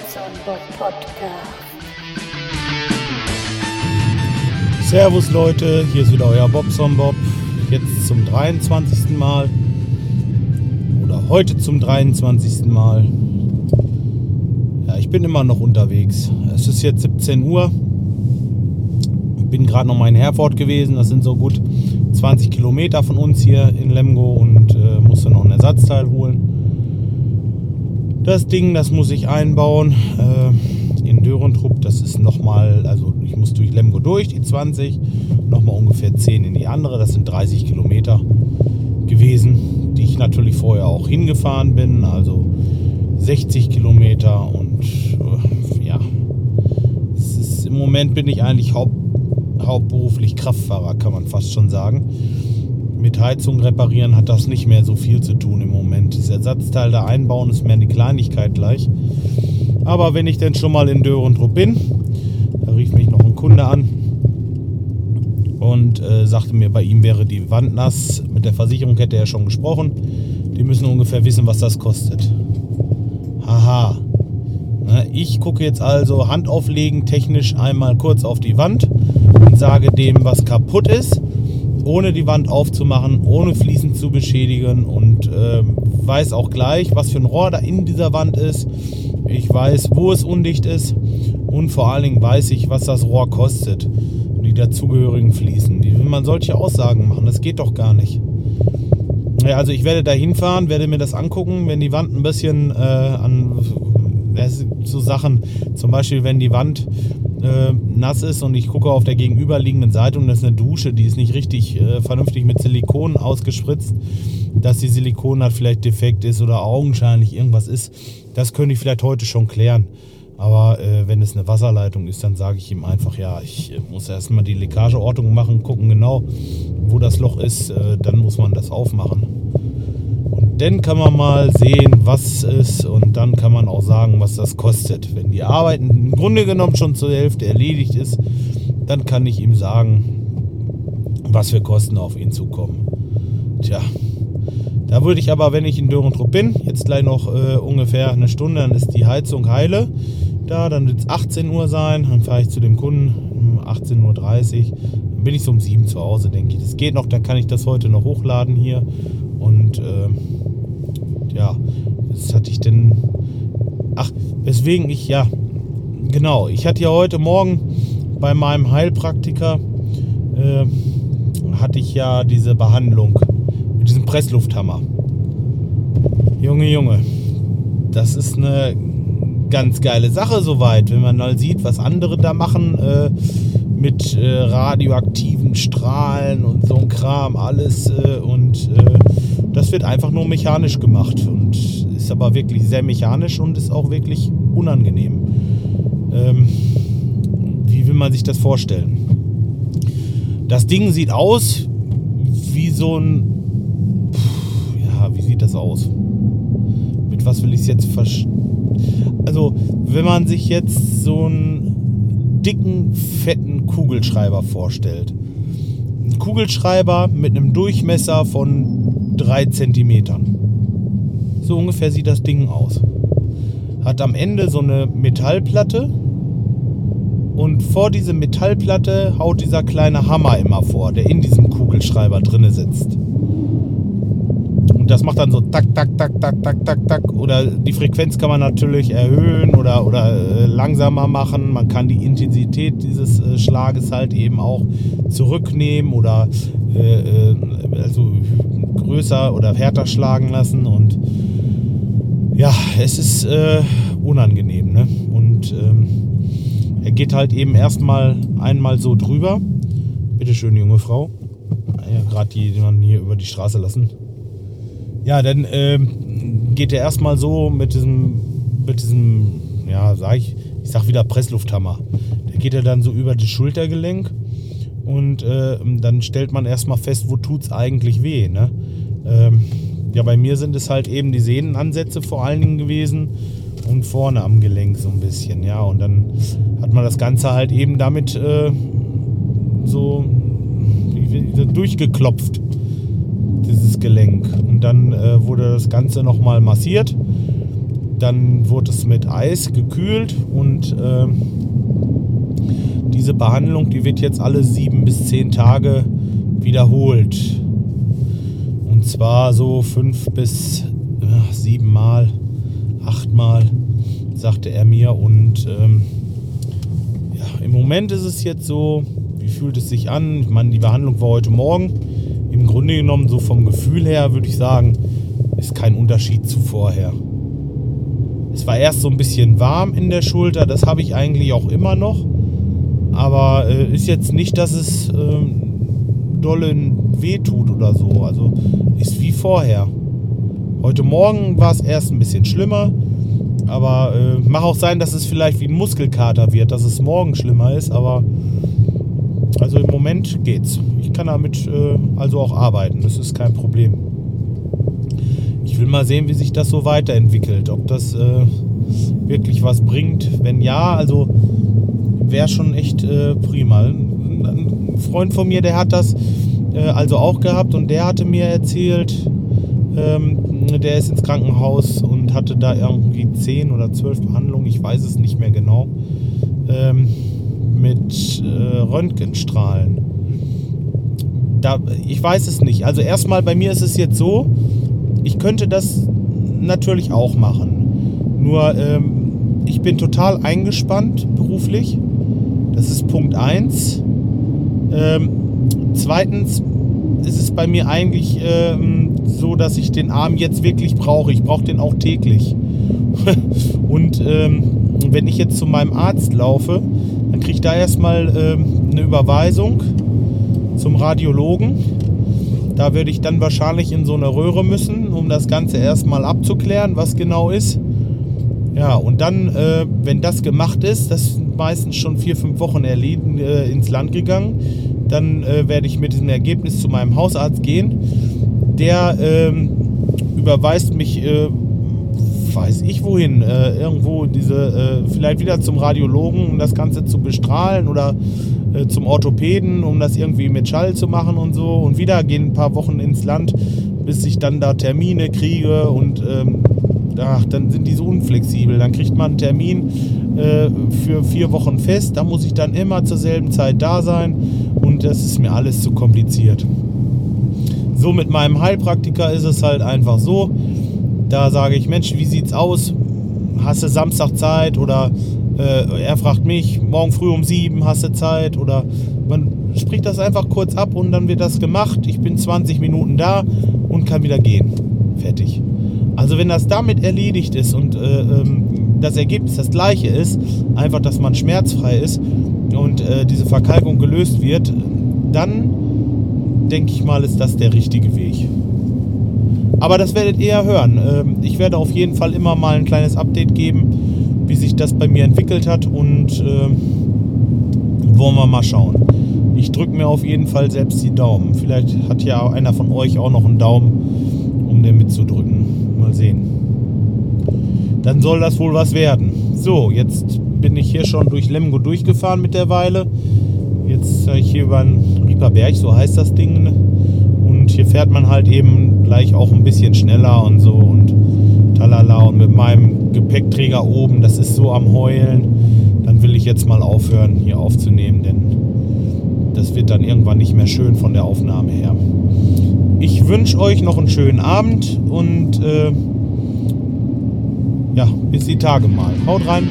Bobson Bob Podcast. Servus Leute, hier ist wieder euer Bob. Jetzt zum 23. Mal. Oder heute zum 23. Mal. Ja, ich bin immer noch unterwegs. Es ist jetzt 17 Uhr. Bin gerade noch mal in Herford gewesen. Das sind so gut 20 Kilometer von uns hier in Lemgo und äh, musste noch ein Ersatzteil holen. Das Ding, das muss ich einbauen äh, in Dörentrupp. Das ist nochmal, also ich muss durch Lemgo durch, die 20, nochmal ungefähr 10 in die andere. Das sind 30 Kilometer gewesen, die ich natürlich vorher auch hingefahren bin. Also 60 Kilometer und äh, ja, ist, im Moment bin ich eigentlich haupt, hauptberuflich Kraftfahrer, kann man fast schon sagen mit Heizung reparieren hat das nicht mehr so viel zu tun im Moment. Das Ersatzteil da einbauen ist mehr eine Kleinigkeit gleich. Aber wenn ich denn schon mal in Dörentrup bin, da rief mich noch ein Kunde an und äh, sagte mir, bei ihm wäre die Wand nass. Mit der Versicherung hätte er schon gesprochen. Die müssen ungefähr wissen, was das kostet. Haha. Ich gucke jetzt also Hand auflegen, technisch einmal kurz auf die Wand und sage dem, was kaputt ist ohne die Wand aufzumachen, ohne Fliesen zu beschädigen und äh, weiß auch gleich, was für ein Rohr da in dieser Wand ist. Ich weiß, wo es undicht ist und vor allen Dingen weiß ich, was das Rohr kostet und die dazugehörigen Fliesen. Wie will man solche Aussagen machen? Das geht doch gar nicht. Ja, also ich werde da hinfahren, werde mir das angucken, wenn die Wand ein bisschen äh, an so Sachen, zum Beispiel wenn die Wand äh, nass ist und ich gucke auf der gegenüberliegenden Seite und das ist eine Dusche, die ist nicht richtig äh, vernünftig mit Silikon ausgespritzt, dass die Silikonnaht vielleicht defekt ist oder augenscheinlich irgendwas ist, das könnte ich vielleicht heute schon klären. Aber äh, wenn es eine Wasserleitung ist, dann sage ich ihm einfach, ja, ich äh, muss erstmal die Leckageortung machen, gucken genau, wo das Loch ist, äh, dann muss man das aufmachen. Dann kann man mal sehen, was ist und dann kann man auch sagen, was das kostet. Wenn die Arbeit im Grunde genommen schon zur Hälfte erledigt ist, dann kann ich ihm sagen, was für Kosten auf ihn zukommen. Tja, da würde ich aber, wenn ich in Dörentrupp bin, jetzt gleich noch äh, ungefähr eine Stunde, dann ist die Heizung heile. Da, dann wird es 18 Uhr sein, dann fahre ich zu dem Kunden um 18.30 Uhr. Dann bin ich so um 7 zu Hause, denke ich. Das geht noch, dann kann ich das heute noch hochladen hier. Und äh, ja, was hatte ich denn? Ach, weswegen ich, ja, genau, ich hatte ja heute Morgen bei meinem Heilpraktiker, äh, hatte ich ja diese Behandlung mit diesem Presslufthammer. Junge, Junge, das ist eine ganz geile Sache soweit, wenn man mal sieht, was andere da machen äh, mit äh, radioaktiven Strahlen und so ein Kram, alles äh, und äh, das wird einfach nur mechanisch gemacht und ist aber wirklich sehr mechanisch und ist auch wirklich unangenehm. Ähm, wie will man sich das vorstellen? Das Ding sieht aus wie so ein. ja, wie sieht das aus? Mit was will ich es jetzt verstehen? Also, wenn man sich jetzt so einen dicken, fetten Kugelschreiber vorstellt. Ein Kugelschreiber mit einem Durchmesser von 3 cm. So ungefähr sieht das Ding aus. Hat am Ende so eine Metallplatte und vor diese Metallplatte haut dieser kleine Hammer immer vor, der in diesem Kugelschreiber drinne sitzt. Das macht dann so tak, tak, tak, tak, tak, tak, tak. Oder die Frequenz kann man natürlich erhöhen oder, oder äh, langsamer machen. Man kann die Intensität dieses äh, Schlages halt eben auch zurücknehmen oder äh, äh also größer oder härter schlagen lassen und ja, es ist unangenehm. Ne? Und ähm, er geht halt eben erstmal einmal so drüber. Bitte schön, junge Frau. Ja, gerade die, die man hier über die Straße lassen. Ja, dann ähm, geht er erstmal so mit diesem, mit diesem, ja, sag ich, ich sag wieder Presslufthammer. Da geht er dann so über das Schultergelenk und äh, dann stellt man erstmal fest, wo tut es eigentlich weh. Ne? Ähm, ja, bei mir sind es halt eben die Sehnenansätze vor allen Dingen gewesen und vorne am Gelenk so ein bisschen. Ja, und dann hat man das Ganze halt eben damit äh, so durchgeklopft, dieses Gelenk. Und dann äh, wurde das Ganze nochmal massiert dann wurde es mit Eis gekühlt und äh, diese Behandlung, die wird jetzt alle sieben bis zehn Tage wiederholt. Und zwar so fünf bis äh, sieben Mal, acht Mal, sagte er mir. Und ähm, ja, im Moment ist es jetzt so, wie fühlt es sich an? Ich meine, die Behandlung war heute Morgen. Grunde genommen, so vom Gefühl her, würde ich sagen, ist kein Unterschied zu vorher. Es war erst so ein bisschen warm in der Schulter, das habe ich eigentlich auch immer noch. Aber äh, ist jetzt nicht, dass es äh, dolle wehtut oder so. Also ist wie vorher. Heute Morgen war es erst ein bisschen schlimmer. Aber äh, mag auch sein, dass es vielleicht wie ein Muskelkater wird, dass es morgen schlimmer ist. Aber also im Moment geht's. Kann damit äh, also auch arbeiten. Das ist kein Problem. Ich will mal sehen, wie sich das so weiterentwickelt. Ob das äh, wirklich was bringt. Wenn ja, also wäre schon echt äh, prima. Ein Freund von mir, der hat das äh, also auch gehabt und der hatte mir erzählt, ähm, der ist ins Krankenhaus und hatte da irgendwie 10 oder 12 Behandlungen, ich weiß es nicht mehr genau, ähm, mit äh, Röntgenstrahlen. Da, ich weiß es nicht. Also erstmal bei mir ist es jetzt so, ich könnte das natürlich auch machen. Nur ähm, ich bin total eingespannt beruflich das ist Punkt 1. Ähm, zweitens ist es bei mir eigentlich ähm, so, dass ich den Arm jetzt wirklich brauche. Ich brauche den auch täglich. Und ähm, wenn ich jetzt zu meinem Arzt laufe, dann kriege ich da erstmal ähm, eine Überweisung zum Radiologen. Da würde ich dann wahrscheinlich in so eine Röhre müssen, um das Ganze erstmal abzuklären, was genau ist. Ja, und dann, äh, wenn das gemacht ist, das sind meistens schon vier, fünf Wochen erleden, äh, ins Land gegangen, dann äh, werde ich mit diesem Ergebnis zu meinem Hausarzt gehen. Der ähm, überweist mich, äh, weiß ich wohin, äh, irgendwo diese, äh, vielleicht wieder zum Radiologen, um das Ganze zu bestrahlen oder zum Orthopäden, um das irgendwie mit Schall zu machen und so. Und wieder gehen ein paar Wochen ins Land, bis ich dann da Termine kriege und ähm, ach, dann sind die so unflexibel. Dann kriegt man einen Termin äh, für vier Wochen fest, da muss ich dann immer zur selben Zeit da sein und das ist mir alles zu kompliziert. So mit meinem Heilpraktiker ist es halt einfach so, da sage ich, Mensch, wie sieht's aus? Hast du Samstag Zeit? Oder äh, er fragt mich, morgen früh um sieben hast du Zeit? Oder man spricht das einfach kurz ab und dann wird das gemacht. Ich bin 20 Minuten da und kann wieder gehen. Fertig. Also wenn das damit erledigt ist und äh, ähm, das Ergebnis das gleiche ist, einfach, dass man schmerzfrei ist und äh, diese Verkalkung gelöst wird, dann denke ich mal, ist das der richtige Weg. Aber das werdet ihr ja hören. Ähm, ich werde auf jeden Fall immer mal ein kleines Update geben, wie sich das bei mir entwickelt hat und äh, wollen wir mal schauen. Ich drücke mir auf jeden Fall selbst die Daumen. Vielleicht hat ja einer von euch auch noch einen Daumen, um den mitzudrücken. Mal sehen. Dann soll das wohl was werden. So, jetzt bin ich hier schon durch Lemgo durchgefahren mit der Weile. Jetzt ich hier über den Rieperberg, so heißt das Ding. Hier fährt man halt eben gleich auch ein bisschen schneller und so und talala. Und mit meinem Gepäckträger oben, das ist so am Heulen. Dann will ich jetzt mal aufhören, hier aufzunehmen, denn das wird dann irgendwann nicht mehr schön von der Aufnahme her. Ich wünsche euch noch einen schönen Abend und äh, ja, bis die Tage mal. Haut rein.